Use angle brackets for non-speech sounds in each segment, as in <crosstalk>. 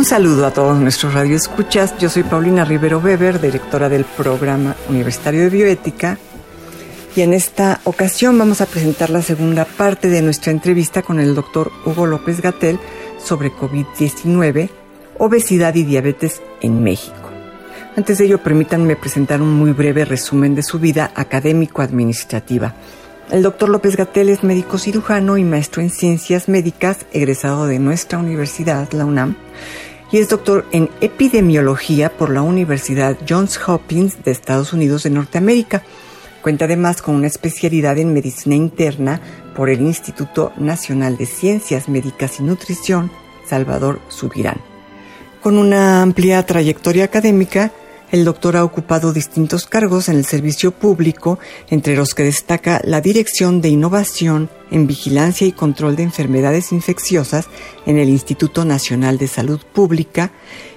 Un saludo a todos nuestros radioescuchas. Yo soy Paulina Rivero Weber, directora del programa Universitario de Bioética. Y en esta ocasión vamos a presentar la segunda parte de nuestra entrevista con el doctor Hugo López Gatel sobre COVID-19, obesidad y diabetes en México. Antes de ello, permítanme presentar un muy breve resumen de su vida académico-administrativa. El doctor López Gatel es médico cirujano y maestro en ciencias médicas, egresado de nuestra universidad, la UNAM, y es doctor en epidemiología por la Universidad Johns Hopkins de Estados Unidos de Norteamérica. Cuenta además con una especialidad en medicina interna por el Instituto Nacional de Ciencias Médicas y Nutrición, Salvador Subirán. Con una amplia trayectoria académica, el doctor ha ocupado distintos cargos en el servicio público, entre los que destaca la Dirección de Innovación en Vigilancia y Control de Enfermedades Infecciosas en el Instituto Nacional de Salud Pública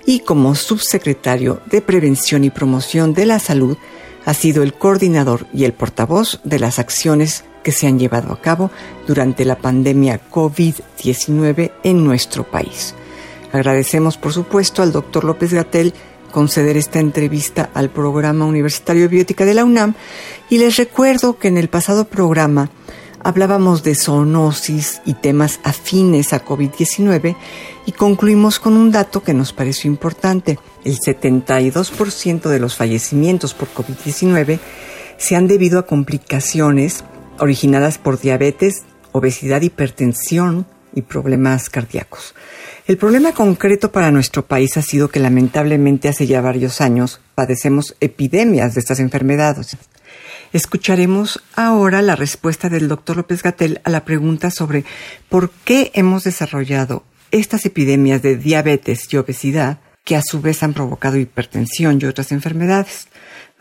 y como subsecretario de Prevención y Promoción de la Salud ha sido el coordinador y el portavoz de las acciones que se han llevado a cabo durante la pandemia COVID-19 en nuestro país. Agradecemos, por supuesto, al doctor López Gatel conceder esta entrevista al programa Universitario de Biótica de la UNAM y les recuerdo que en el pasado programa hablábamos de zoonosis y temas afines a COVID-19 y concluimos con un dato que nos pareció importante. El 72% de los fallecimientos por COVID-19 se han debido a complicaciones originadas por diabetes, obesidad, hipertensión y problemas cardíacos. El problema concreto para nuestro país ha sido que lamentablemente hace ya varios años padecemos epidemias de estas enfermedades. Escucharemos ahora la respuesta del doctor López Gatel a la pregunta sobre por qué hemos desarrollado estas epidemias de diabetes y obesidad que a su vez han provocado hipertensión y otras enfermedades.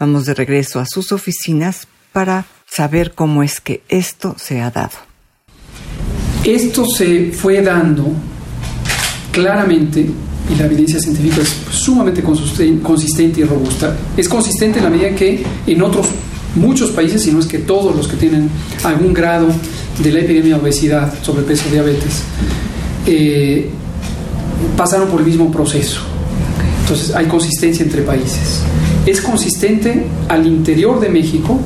Vamos de regreso a sus oficinas para saber cómo es que esto se ha dado. Esto se fue dando claramente, y la evidencia científica es sumamente consistente y robusta, es consistente en la medida que en otros muchos países, si no es que todos los que tienen algún grado de la epidemia de obesidad, sobrepeso, diabetes, eh, pasaron por el mismo proceso. Entonces hay consistencia entre países. Es consistente al interior de México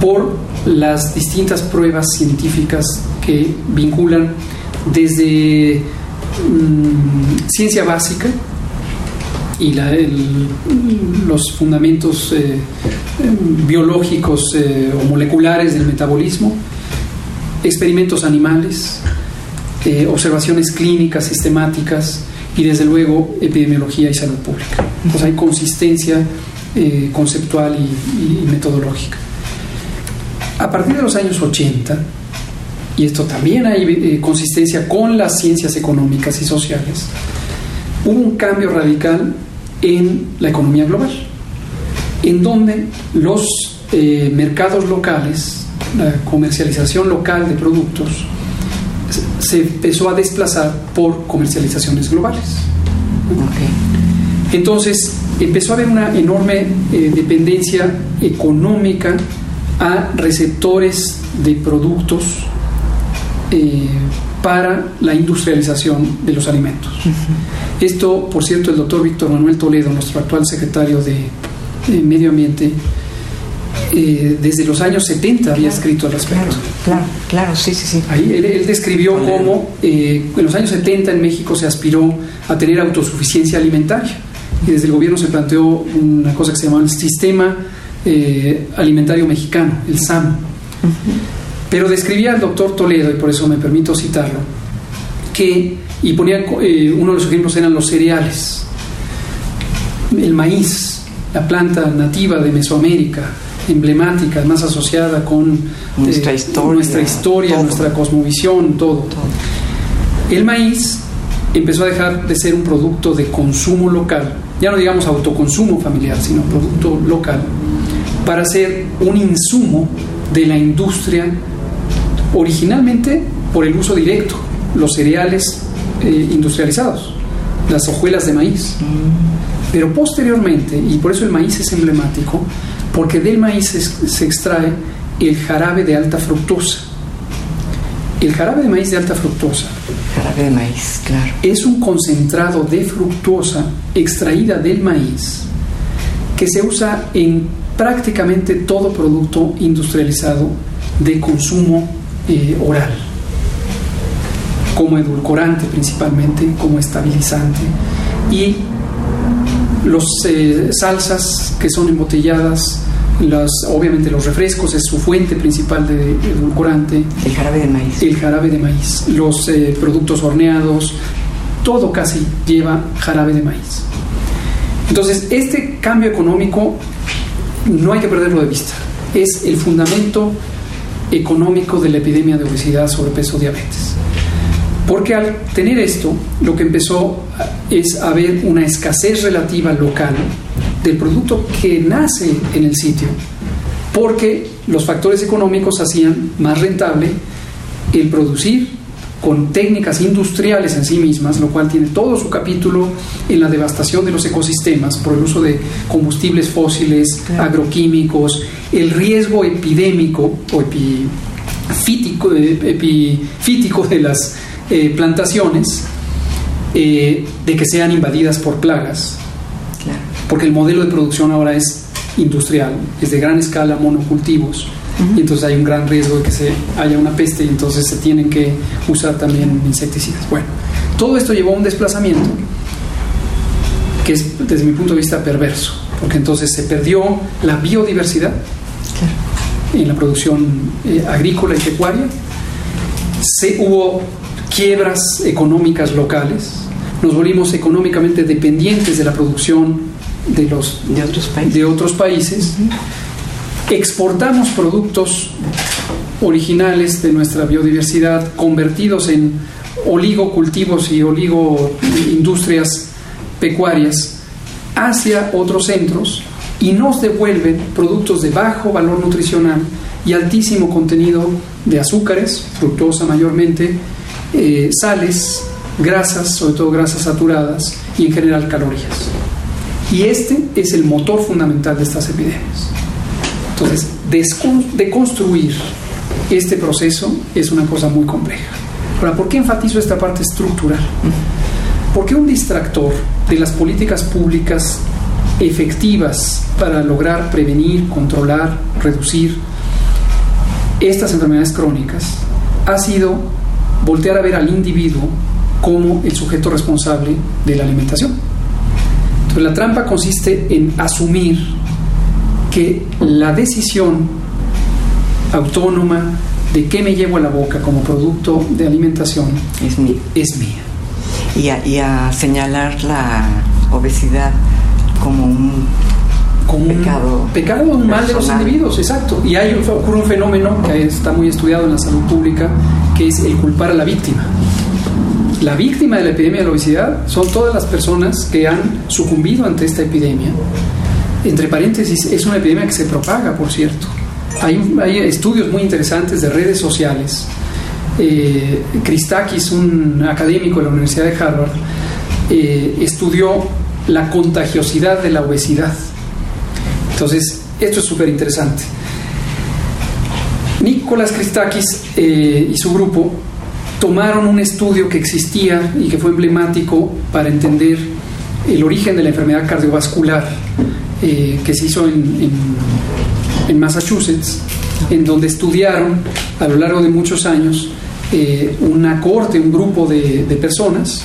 por las distintas pruebas científicas que vinculan desde Mm, ciencia básica y los fundamentos eh, biológicos eh, o moleculares del metabolismo, experimentos animales, eh, observaciones clínicas sistemáticas y desde luego epidemiología y salud pública. Entonces hay consistencia conceptual y metodológica. A partir de los años 80, y esto también hay eh, consistencia con las ciencias económicas y sociales, hubo un cambio radical en la economía global, en donde los eh, mercados locales, la comercialización local de productos, se empezó a desplazar por comercializaciones globales. Entonces empezó a haber una enorme eh, dependencia económica a receptores de productos eh, para la industrialización de los alimentos. Esto, por cierto, el doctor Víctor Manuel Toledo, nuestro actual secretario de, Medio Ambiente, eh, desde los años 70 había escrito al respecto. Claro, claro, sí, sí, sí. Ahí él, describió cómo eh, en los años 70 en México se aspiró a tener autosuficiencia alimentaria y desde el gobierno se planteó una cosa que se llamaba el Sistema Alimentario Mexicano, el SAM. Pero describía al doctor Toledo, y por eso me permito citarlo, que, y ponía, eh, uno de los ejemplos eran los cereales, el maíz, la planta nativa de Mesoamérica, emblemática, más asociada con nuestra, eh, historia, nuestra, historia nuestra cosmovisión, todo. El maíz empezó a dejar de ser un producto de consumo local, ya no digamos autoconsumo familiar, sino producto local, para ser un insumo de la industria originalmente por el uso directo, los cereales eh, industrializados, las hojuelas de maíz. Pero posteriormente, y por eso el maíz es emblemático, porque del maíz se, extrae el jarabe de alta fructosa. El jarabe de maíz de alta fructosa. Jarabe de maíz, claro. Es un concentrado de fructosa extraída del maíz que se usa en prácticamente todo producto industrializado de consumo eh, oral, como edulcorante principalmente, como estabilizante. Y los eh, salsas que son embotelladas, las, obviamente los refrescos es su fuente principal de edulcorante. El jarabe de maíz. El jarabe de maíz. Los eh, productos horneados, todo casi lleva jarabe de maíz. Entonces, este cambio económico no hay que perderlo de vista. Es el fundamento económico de la epidemia de obesidad, sobrepeso, diabetes. Porque al tener esto, lo que empezó es haber una escasez relativa local del producto que nace en el sitio, porque los factores económicos hacían más rentable el producir con técnicas industriales en sí mismas, lo cual tiene todo su capítulo en la devastación de los ecosistemas por el uso de combustibles fósiles, agroquímicos, el riesgo epidémico o epifítico, eh, epifítico de las eh, plantaciones eh, de que sean invadidas por plagas, porque el modelo de producción ahora es industrial, es de gran escala, monocultivos, y entonces hay un gran riesgo de que se haya una peste y entonces se tienen que usar también insecticidas. Bueno, todo esto llevó a un desplazamiento que es desde mi punto de vista perverso, porque entonces se perdió la biodiversidad en la producción eh, agrícola y pecuaria, se, hubo quiebras económicas locales, nos volvimos económicamente dependientes de la producción de, los, de otros países, de otros países. Exportamos productos originales de nuestra biodiversidad convertidos en oligocultivos y oligoindustrias pecuarias hacia otros centros y nos devuelven productos de bajo valor nutricional y altísimo contenido de azúcares, fructosa mayormente, eh, sales, grasas, sobre todo grasas saturadas y en general calorías. Y este es el motor fundamental de estas epidemias. Entonces, deconstruir este proceso es una cosa muy compleja. ¿por qué enfatizo esta parte estructural? Porque un distractor de las políticas públicas efectivas para lograr prevenir, controlar, reducir estas enfermedades crónicas ha sido voltear a ver al individuo como el sujeto responsable de la alimentación. Entonces la trampa consiste en asumir que la decisión autónoma de qué me llevo a la boca como producto de alimentación es mía. Es mía. Y a, y a señalar la obesidad como un como pecado. Un pecado, un mal de los individuos, exacto. Y hay ocurre un fenómeno que está muy estudiado en la salud pública, que es el culpar a la víctima. La víctima de la epidemia de la obesidad son todas las personas que han sucumbido ante esta epidemia. Entre paréntesis, es una epidemia que se propaga, por cierto. Hay, estudios muy interesantes de redes sociales. Eh, Christakis, un académico de la Universidad de Harvard, eh, estudió la contagiosidad de la obesidad. Entonces, esto es súper interesante. Nicolás Christakis eh, y su grupo tomaron un estudio que existía y que fue emblemático para entender el origen de la enfermedad cardiovascular eh, que se hizo en, Massachusetts, en donde estudiaron a lo largo de muchos años eh, una cohorte, un grupo de, de personas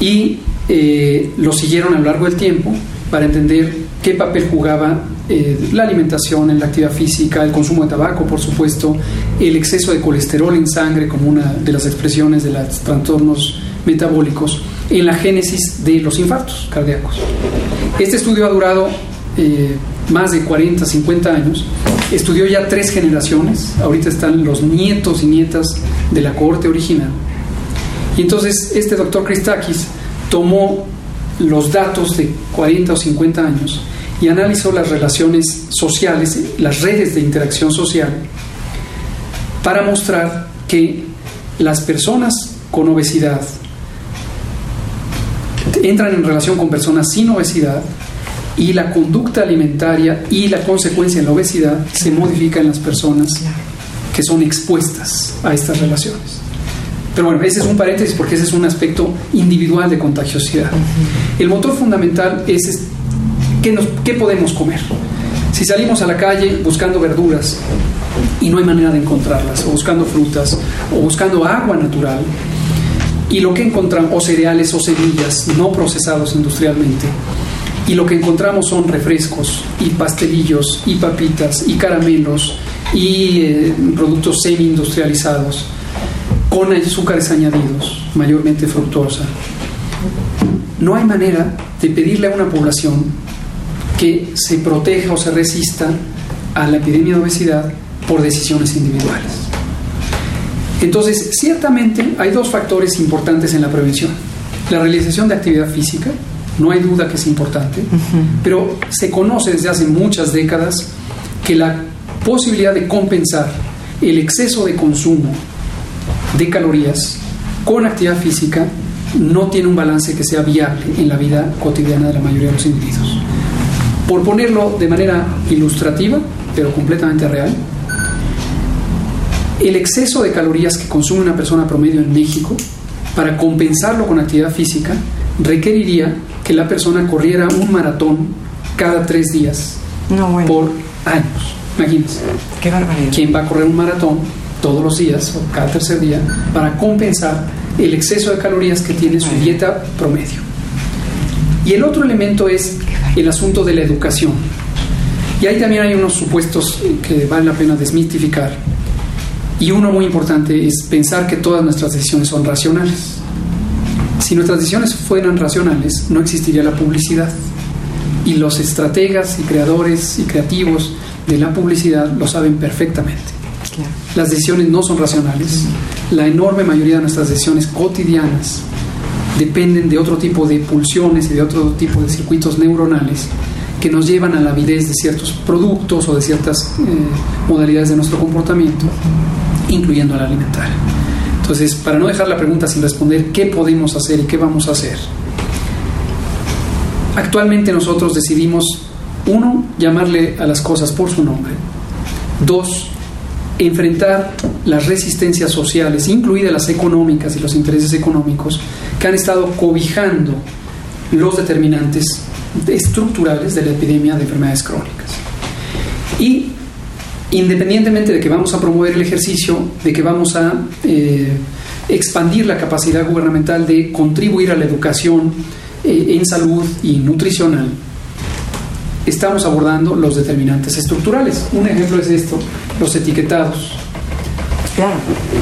y eh, lo siguieron a lo largo del tiempo para entender qué papel jugaba eh, la alimentación en la actividad física, el consumo de tabaco, por supuesto, el exceso de colesterol en sangre como una de las expresiones de los trastornos metabólicos en la génesis de los infartos cardíacos. Este estudio ha durado eh, más de 40, 50 años, estudió ya tres generaciones, ahorita están los nietos y nietas de la cohorte original. Y entonces este doctor Christakis tomó los datos de 40 o 50 años y analizó las relaciones sociales, las redes de interacción social, para mostrar que las personas con obesidad entran en relación con personas sin obesidad y la conducta alimentaria y la consecuencia en la obesidad se modifica en las personas que son expuestas a estas relaciones. Pero bueno, ese es un paréntesis porque ese es un aspecto individual de contagiosidad. El motor fundamental es ¿qué, nos, qué podemos comer. Si salimos a la calle buscando verduras y no hay manera de encontrarlas, o buscando frutas, o buscando agua natural, y lo que encontramos, o cereales o semillas no procesados industrialmente, y lo que encontramos son refrescos y pastelillos y papitas y caramelos y eh, productos semi-industrializados con azúcares añadidos, mayormente fructosa. No hay manera de pedirle a una población que se proteja o se resista a la epidemia de obesidad por decisiones individuales. Entonces, ciertamente hay dos factores importantes en la prevención. La realización de actividad física, no hay duda que es importante, pero se conoce desde hace muchas décadas que la posibilidad de compensar el exceso de consumo de calorías con actividad física no tiene un balance que sea viable en la vida cotidiana de la mayoría de los individuos. Por ponerlo de manera ilustrativa, pero completamente real, el exceso de calorías que consume una persona promedio en México, para compensarlo con actividad física, requeriría que la persona corriera un maratón cada tres días por años. Imagínense. Qué barbaridad. ¿Quién va a correr un maratón todos los días o cada tercer día para compensar el exceso de calorías que tiene su dieta promedio? Y el otro elemento es el asunto de la educación. Y ahí también hay unos supuestos que vale la pena desmitificar. Y uno muy importante es pensar que todas nuestras decisiones son racionales. Si nuestras decisiones fueran racionales, no existiría la publicidad. Y los estrategas y creadores y creativos de la publicidad lo saben perfectamente. Las decisiones no son racionales. La enorme mayoría de nuestras decisiones cotidianas dependen de otro tipo de pulsiones y de otro tipo de circuitos neuronales que nos llevan a la avidez de ciertos productos o de ciertas eh, modalidades de nuestro comportamiento, incluyendo la alimentaria. Entonces, para no dejar la pregunta sin responder, ¿qué podemos hacer y qué vamos a hacer? Actualmente nosotros decidimos, uno, llamarle a las cosas por su nombre. Dos, enfrentar las resistencias sociales, incluidas las económicas y los intereses económicos, que han estado cobijando los determinantes estructurales de la epidemia de enfermedades crónicas. Y independientemente de que vamos a promover el ejercicio, de que vamos a eh, expandir la capacidad gubernamental de contribuir a la educación eh, en salud y nutricional, estamos abordando los determinantes estructurales. Un ejemplo es esto, los etiquetados.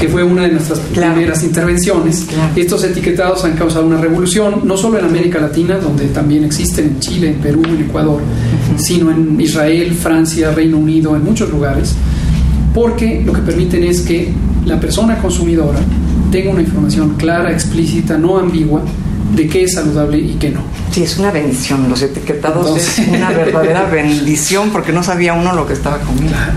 Que fue una de nuestras primeras intervenciones. Estos etiquetados han causado una revolución, no solo en América Latina, donde también existen en Chile, en Perú, en Ecuador, sino en Israel, Francia, Reino Unido, en muchos lugares, porque lo que permiten es que la persona consumidora tenga una información clara, explícita, no ambigua, de qué es saludable y qué no. Sí, es una bendición. Los etiquetados es una verdadera <laughs> bendición porque no sabía uno lo que estaba comiendo. Claro,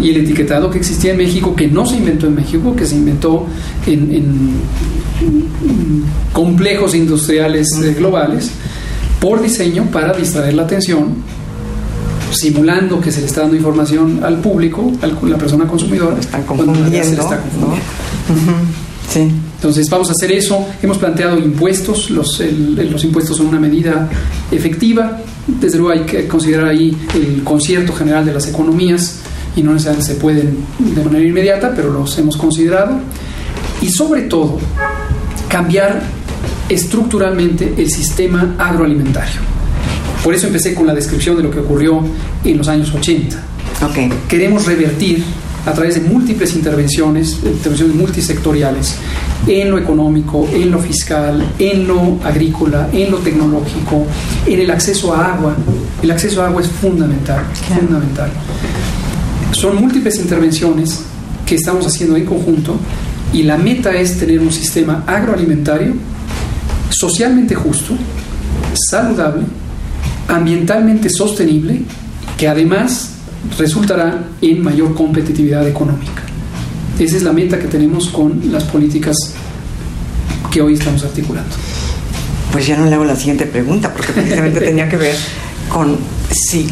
Y el etiquetado que existía en México, que no se inventó en México, que se inventó en, complejos industriales eh, globales, por diseño para distraer la atención, simulando que se le está dando información al público, a la persona consumidora, están confundiendo, se le está confundiendo. Sí. Entonces vamos a hacer eso. Hemos planteado impuestos. Los, los impuestos son una medida efectiva. Desde luego hay que considerar ahí el concierto general de las economías y no necesariamente se pueden de manera inmediata, pero los hemos considerado. Y sobre todo, cambiar estructuralmente el sistema agroalimentario. Por eso empecé con la descripción de lo que ocurrió en los años 80. Okay. Queremos revertir a través de múltiples intervenciones, intervenciones multisectoriales, en lo económico, en lo fiscal, en lo agrícola, en lo tecnológico, en el acceso a agua. El acceso a agua es fundamental, fundamental. Son múltiples intervenciones que estamos haciendo en conjunto y la meta es tener un sistema agroalimentario socialmente justo, saludable, ambientalmente sostenible, que además resultará en mayor competitividad económica. Esa es la meta que tenemos con las políticas que hoy estamos articulando. Pues ya no le hago la siguiente pregunta, porque precisamente <laughs> tenía que ver con si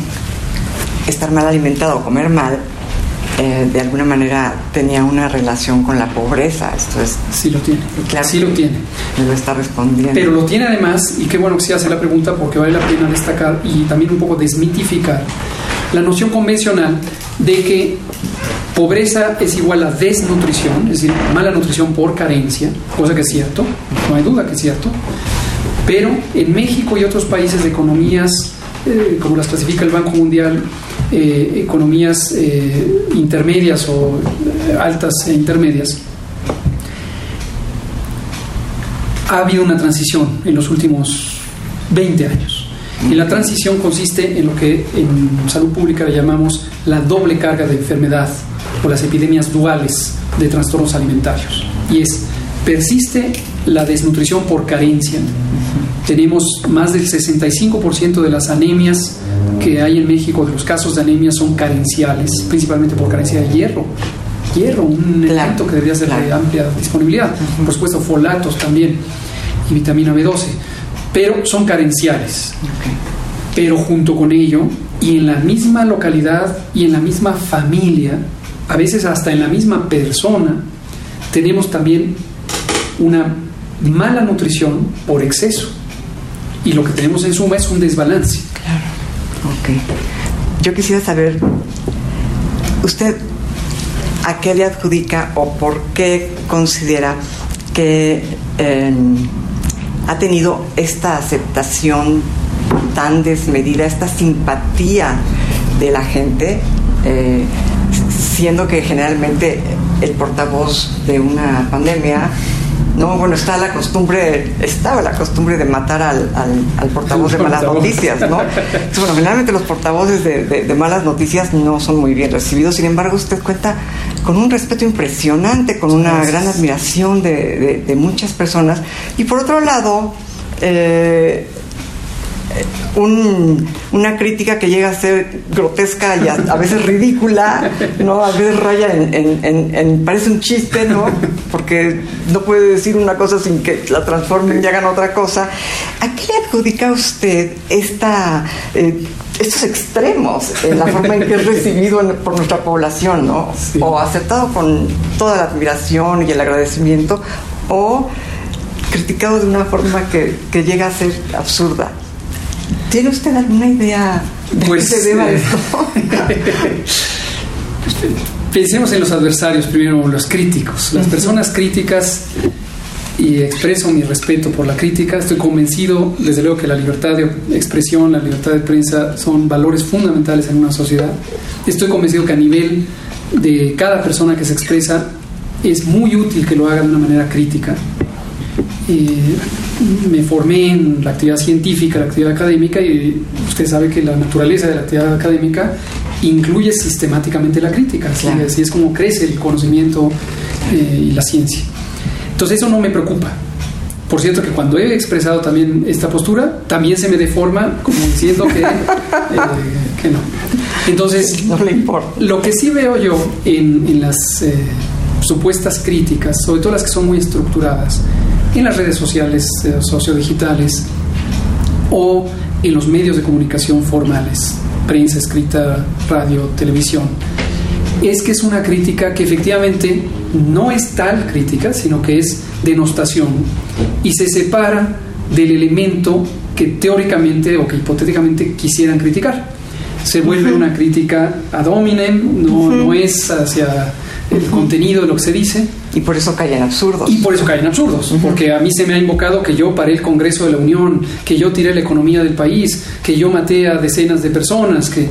estar mal alimentado o comer mal eh, de alguna manera tenía una relación con la pobreza. Esto es. Sí lo tiene. Claro, sí lo tiene. Me lo está respondiendo. Pero lo tiene además, y qué bueno que se hace la pregunta porque vale la pena destacar y también un poco desmitificar la noción convencional de que pobreza es igual a desnutrición, es decir, mala nutrición por carencia, cosa que es cierto, no hay duda que es cierto, pero en México y otros países de economías, eh, como las clasifica el Banco Mundial, eh, economías eh, intermedias o altas e intermedias, ha habido una transición en los últimos 20 años. Y la transición consiste en lo que en salud pública llamamos la doble carga de enfermedad o las epidemias duales de trastornos alimentarios. Y es, persiste la desnutrición por carencia. Tenemos más del 65% de las anemias que hay en México, de los casos de anemia, son carenciales, principalmente por carencia de hierro. Hierro, un elemento que debería ser de amplia disponibilidad. Por supuesto, folatos también y vitamina B12 pero son carenciales. Pero junto con ello, y en la misma localidad y en la misma familia, a veces hasta en la misma persona, tenemos también una mala nutrición por exceso. Y lo que tenemos en suma es un desbalance. Ok. Yo quisiera saber, ¿usted a qué le adjudica o por qué considera que ha tenido esta aceptación tan desmedida, esta simpatía de la gente, eh, siendo que generalmente el portavoz de una pandemia no, bueno, está la costumbre, estaba la costumbre de matar al, al, portavoz de malas noticias, ¿no? bueno, generalmente los portavoces de, malas noticias no son muy bien recibidos, sin embargo, usted cuenta con un respeto impresionante, con una gran admiración de, de muchas personas. Y por otro lado, eh, una crítica que llega a ser grotesca y a, veces ridícula, ¿no? A veces raya en, parece un chiste, ¿no? Porque no puede decir una cosa sin que la transformen y hagan otra cosa. ¿A qué le adjudica usted esta, eh, estos extremos en la forma en que es recibido por nuestra población, ¿no? O aceptado con toda la admiración y el agradecimiento, o criticado de una forma que, que llega a ser absurda. ¿Tiene usted alguna idea de pues, qué se deba eh, esto? <laughs> Pensemos en los adversarios primero, los críticos. Las personas críticas, y expreso mi respeto por la crítica, estoy convencido, desde luego, que la libertad de expresión, la libertad de prensa son valores fundamentales en una sociedad. Estoy convencido que a nivel de cada persona que se expresa, es muy útil que lo haga de una manera crítica me formé en la actividad científica, la actividad académica, y usted sabe que la naturaleza de la actividad académica incluye sistemáticamente la crítica, así, es como crece el conocimiento eh, y la ciencia. Entonces eso no me preocupa. Por cierto que cuando he expresado también esta postura, también se me deforma como diciendo que, <laughs> eh, que no. Entonces, <laughs> no le importa. lo que sí veo yo en, en las eh, supuestas críticas, sobre todo las que son muy estructuradas, en las redes sociales eh, sociodigitales o en los medios de comunicación formales, prensa escrita, radio, televisión, es que es una crítica que efectivamente no es tal crítica, sino que es denostación y se separa del elemento que teóricamente o que hipotéticamente quisieran criticar. Se vuelve una crítica ad hominem, no, no es hacia el contenido de lo que se dice. Y por eso caen absurdos. Y por eso caen absurdos, porque a mí se me ha invocado que yo paré el Congreso de la Unión, que yo tiré la economía del país, que yo maté a decenas de personas, que...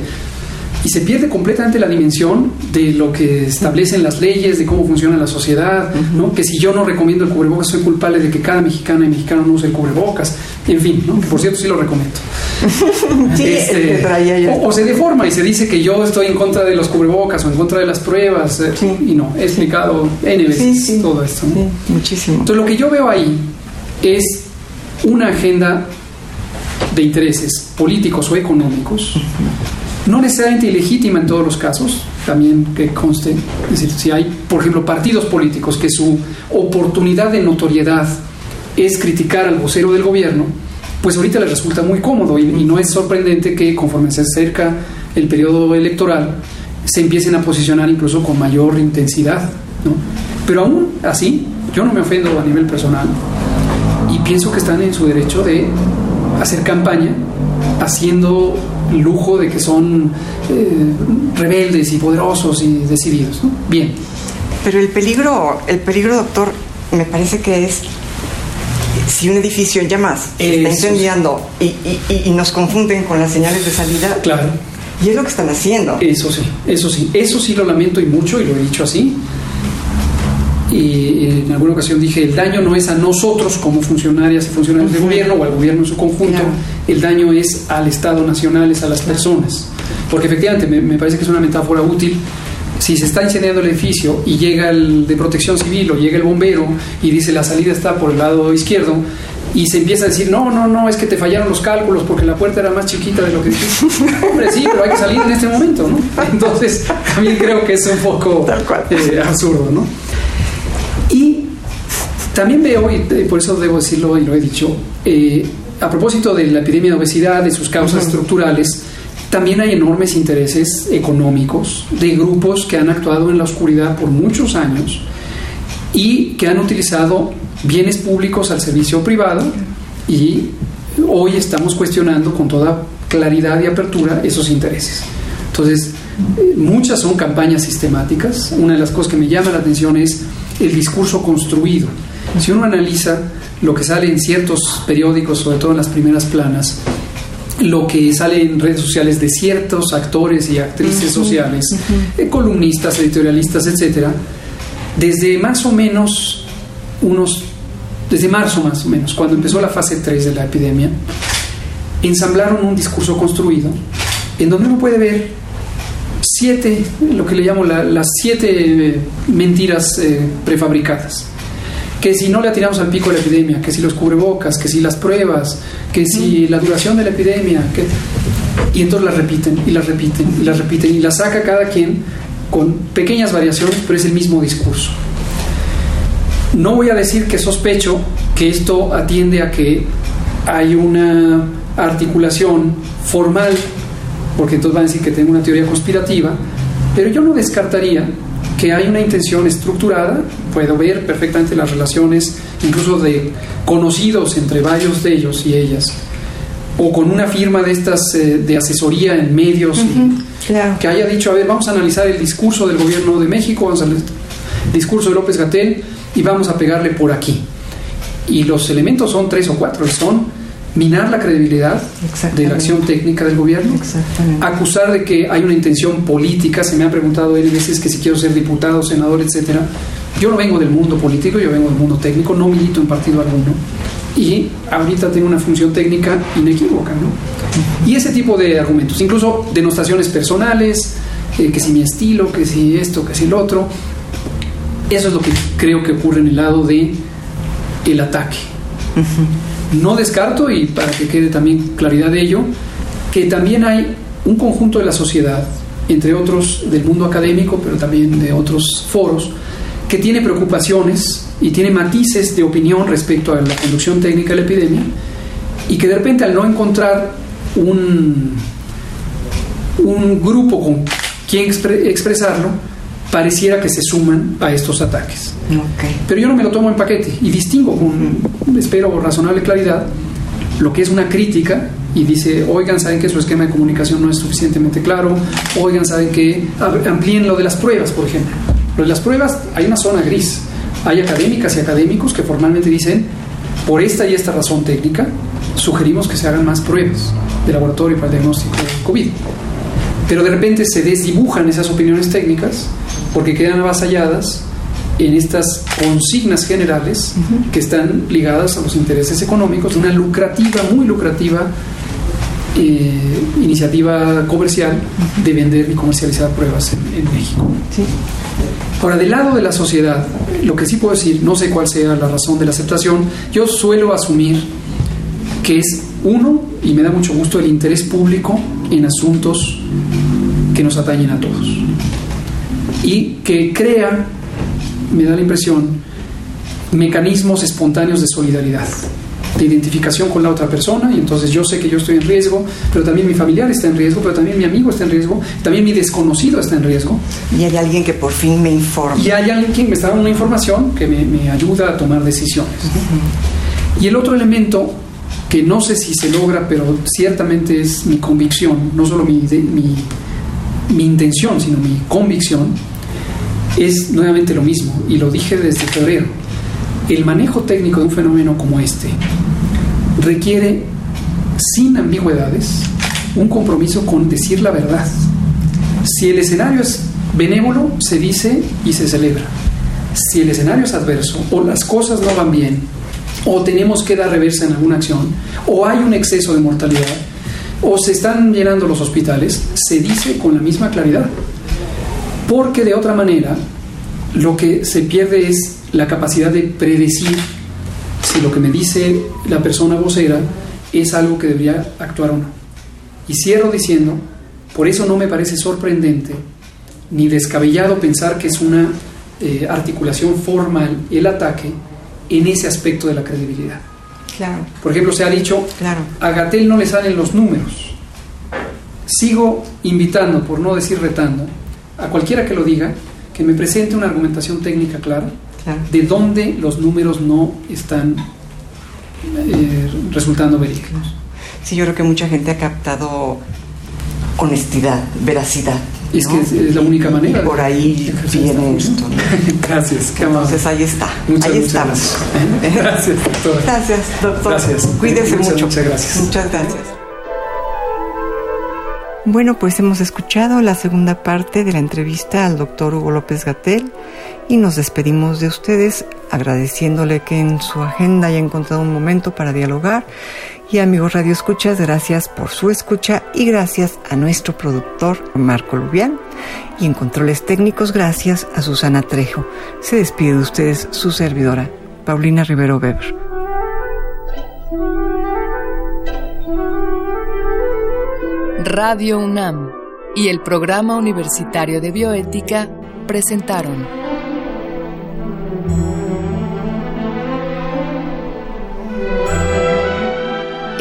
Y se pierde completamente la dimensión de lo que establecen las leyes, de cómo funciona la sociedad, ¿no? Que si yo no recomiendo el cubrebocas, soy culpable de que cada mexicana y mexicano no use el cubrebocas. En fin, ¿no? por cierto sí lo recomiendo. <laughs> sí, Este, o, o, se deforma y se dice que yo estoy en contra de los cubrebocas o en contra de las pruebas. eh, Sí. Y no, he explicado N veces todo esto. ¿no? Muchísimo. Entonces lo que yo veo ahí es una agenda de intereses políticos o económicos, no necesariamente ilegítima en todos los casos, también que conste, es decir, si hay, por ejemplo, partidos políticos que su oportunidad de notoriedad es criticar al vocero del gobierno, pues ahorita les resulta muy cómodo y, y no es sorprendente que conforme se acerca el periodo electoral se empiecen a posicionar incluso con mayor intensidad. ¿no? Pero aún así, yo no me ofendo a nivel personal y pienso que están en su derecho de hacer campaña haciendo lujo de que son eh, rebeldes y poderosos y decididos. ¿no? Bien, Pero el peligro, el peligro, doctor, me parece que es si un edificio en llamas se está sí. incendiando y, y- nos confunden con las señales de salida, claro. y es lo que están haciendo. Eso sí, eso sí, eso sí lo lamento y mucho y lo he dicho así. Y en alguna ocasión dije, el daño no es a nosotros como funcionarias y funcionarios de gobierno o al gobierno en su conjunto, Claro. el daño es al Estado nacional, es a las personas. Porque efectivamente me, me parece que es una metáfora útil. Si se está incendiando el edificio y llega el de protección civil o llega el bombero y dice la salida está por el lado izquierdo y se empieza a decir, no, no, no, es que te fallaron los cálculos porque la puerta era más chiquita de lo que dijiste. <laughs> Hombre, sí, pero hay que salir en este momento, ¿no? Entonces, también creo que es un poco Tal cual. eh, absurdo, ¿no? Y también veo, y por eso debo decirlo y lo he dicho, eh, a propósito de la epidemia de obesidad, de sus causas estructurales, también hay enormes intereses económicos de grupos que han actuado en la oscuridad por muchos años y que han utilizado bienes públicos al servicio privado y hoy estamos cuestionando con toda claridad y apertura esos intereses. Entonces, muchas son campañas sistemáticas. Una de las cosas que me llama la atención es el discurso construido. Si uno analiza lo que sale en ciertos periódicos, sobre todo en las primeras planas, lo que sale en redes sociales de ciertos actores y actrices sociales, eh, columnistas, editorialistas, etcétera, desde más o menos unos, desde marzo más o menos, cuando empezó la fase 3 de la epidemia, ensamblaron un discurso construido en donde uno puede ver siete, lo que le llamo la- las siete eh, mentiras eh, prefabricadas. Que si no le atiramos al pico la epidemia, que si los cubrebocas, que si las pruebas, que si la duración de la epidemia, que... y entonces las repiten y las repiten y las repiten y las saca cada quien con pequeñas variaciones, pero es el mismo discurso. No voy a decir que sospecho que esto atiende a que hay una articulación formal, porque entonces van a decir que tengo una teoría conspirativa, pero yo no descartaría que hay una intención estructurada, puedo ver perfectamente las relaciones incluso de conocidos entre varios de ellos y ellas, o con una firma de estas eh, de asesoría en medios Claro. que haya dicho, a ver, vamos a analizar el discurso del gobierno de México, vamos discurso de López Gatel y vamos a pegarle por aquí. Y los elementos son tres o cuatro, son minar la credibilidad de la acción técnica del gobierno, acusar de que hay una intención política, se me ha preguntado N veces que si quiero ser diputado, senador, etcétera. Yo no vengo del mundo político, yo vengo del mundo técnico, no milito en partido alguno. Y ahorita tengo una función técnica inequívoca, ¿no? Y ese tipo de argumentos, incluso denostaciones personales, eh, que si mi estilo, que si esto, que si lo otro, eso es lo que creo que ocurre en el lado de el ataque. No descarto, y para que quede también claridad de ello, que también hay un conjunto de la sociedad, entre otros del mundo académico, pero también de otros foros, que tiene preocupaciones y tiene matices de opinión respecto a la conducción técnica de la epidemia, y que de repente al no encontrar un, un grupo con quien expre- expresarlo, pareciera que se suman a estos ataques. Ok. Pero yo no me lo tomo en paquete y distingo con, espero, razonable claridad lo que es una crítica y dice, oigan, saben que su esquema de comunicación no es suficientemente claro, oigan, saben que amplíen lo de las pruebas, por ejemplo. Lo de las pruebas hay una zona gris. Hay académicas y académicos que formalmente dicen, por esta y esta razón técnica, sugerimos que se hagan más pruebas de laboratorio para el diagnóstico de COVID. Pero de repente se desdibujan esas opiniones técnicas porque quedan avasalladas en estas consignas generales que están ligadas a los intereses económicos, una lucrativa, muy lucrativa eh, iniciativa comercial de vender y comercializar pruebas en, México. Ahora, del lado de la sociedad, lo que sí puedo decir, no sé cuál sea la razón de la aceptación, yo suelo asumir que es uno, y me da mucho gusto, el interés público en asuntos que nos atañen a todos. Y que crea, me da la impresión, mecanismos espontáneos de solidaridad de identificación con la otra persona y entonces yo sé que yo estoy en riesgo, pero también mi familiar está en riesgo, pero también mi amigo está en riesgo, también mi desconocido está en riesgo. Y hay alguien que por fin me informa. Y hay alguien que me está dando una información que me, ayuda a tomar decisiones. Y el otro elemento que no sé si se logra, pero ciertamente es mi convicción, no solo mi, mi, mi intención, sino mi convicción, es nuevamente lo mismo, y lo dije desde febrero. El manejo técnico de un fenómeno como este requiere, sin ambigüedades, un compromiso con decir la verdad. Si el escenario es benévolo, se dice y se celebra. Si el escenario es adverso o las cosas no van bien o tenemos que dar reversa en alguna acción o hay un exceso de mortalidad o se están llenando los hospitales, se dice con la misma claridad. Porque de otra manera, lo que se pierde es la capacidad de predecir si lo que me dice la persona vocera es algo que debería actuar o no. Y cierro diciendo, por eso no me parece sorprendente ni descabellado pensar que es una eh, articulación formal el ataque en ese aspecto de la credibilidad. Claro. Por ejemplo, se ha dicho, claro. a Gatel no le salen los números. Sigo invitando, por no decir retando, a cualquiera que lo diga, que me presente una argumentación técnica clara de dónde los números no están eh, resultando verídicos. Sí, yo creo que mucha gente ha captado honestidad, veracidad. Es que es, la única manera. por ahí viene esto. <laughs> Gracias, qué Entonces ahí está. Muchas, ahí estamos. Gracias. <laughs> doctor. Gracias, doctor. Gracias. Cuídese mucho. Muchas gracias. Muchas gracias. Bueno, pues hemos escuchado la segunda parte de la entrevista al doctor Hugo López Gatel y nos despedimos de ustedes agradeciéndole que en su agenda haya encontrado un momento para dialogar. Y amigos Radio Escuchas, gracias por su escucha y gracias a nuestro productor Marco Lubián. Y en controles técnicos, gracias a Susana Trejo. Se despide de ustedes su servidora, Paulina Rivero Weber. Radio UNAM y el Programa Universitario de Bioética presentaron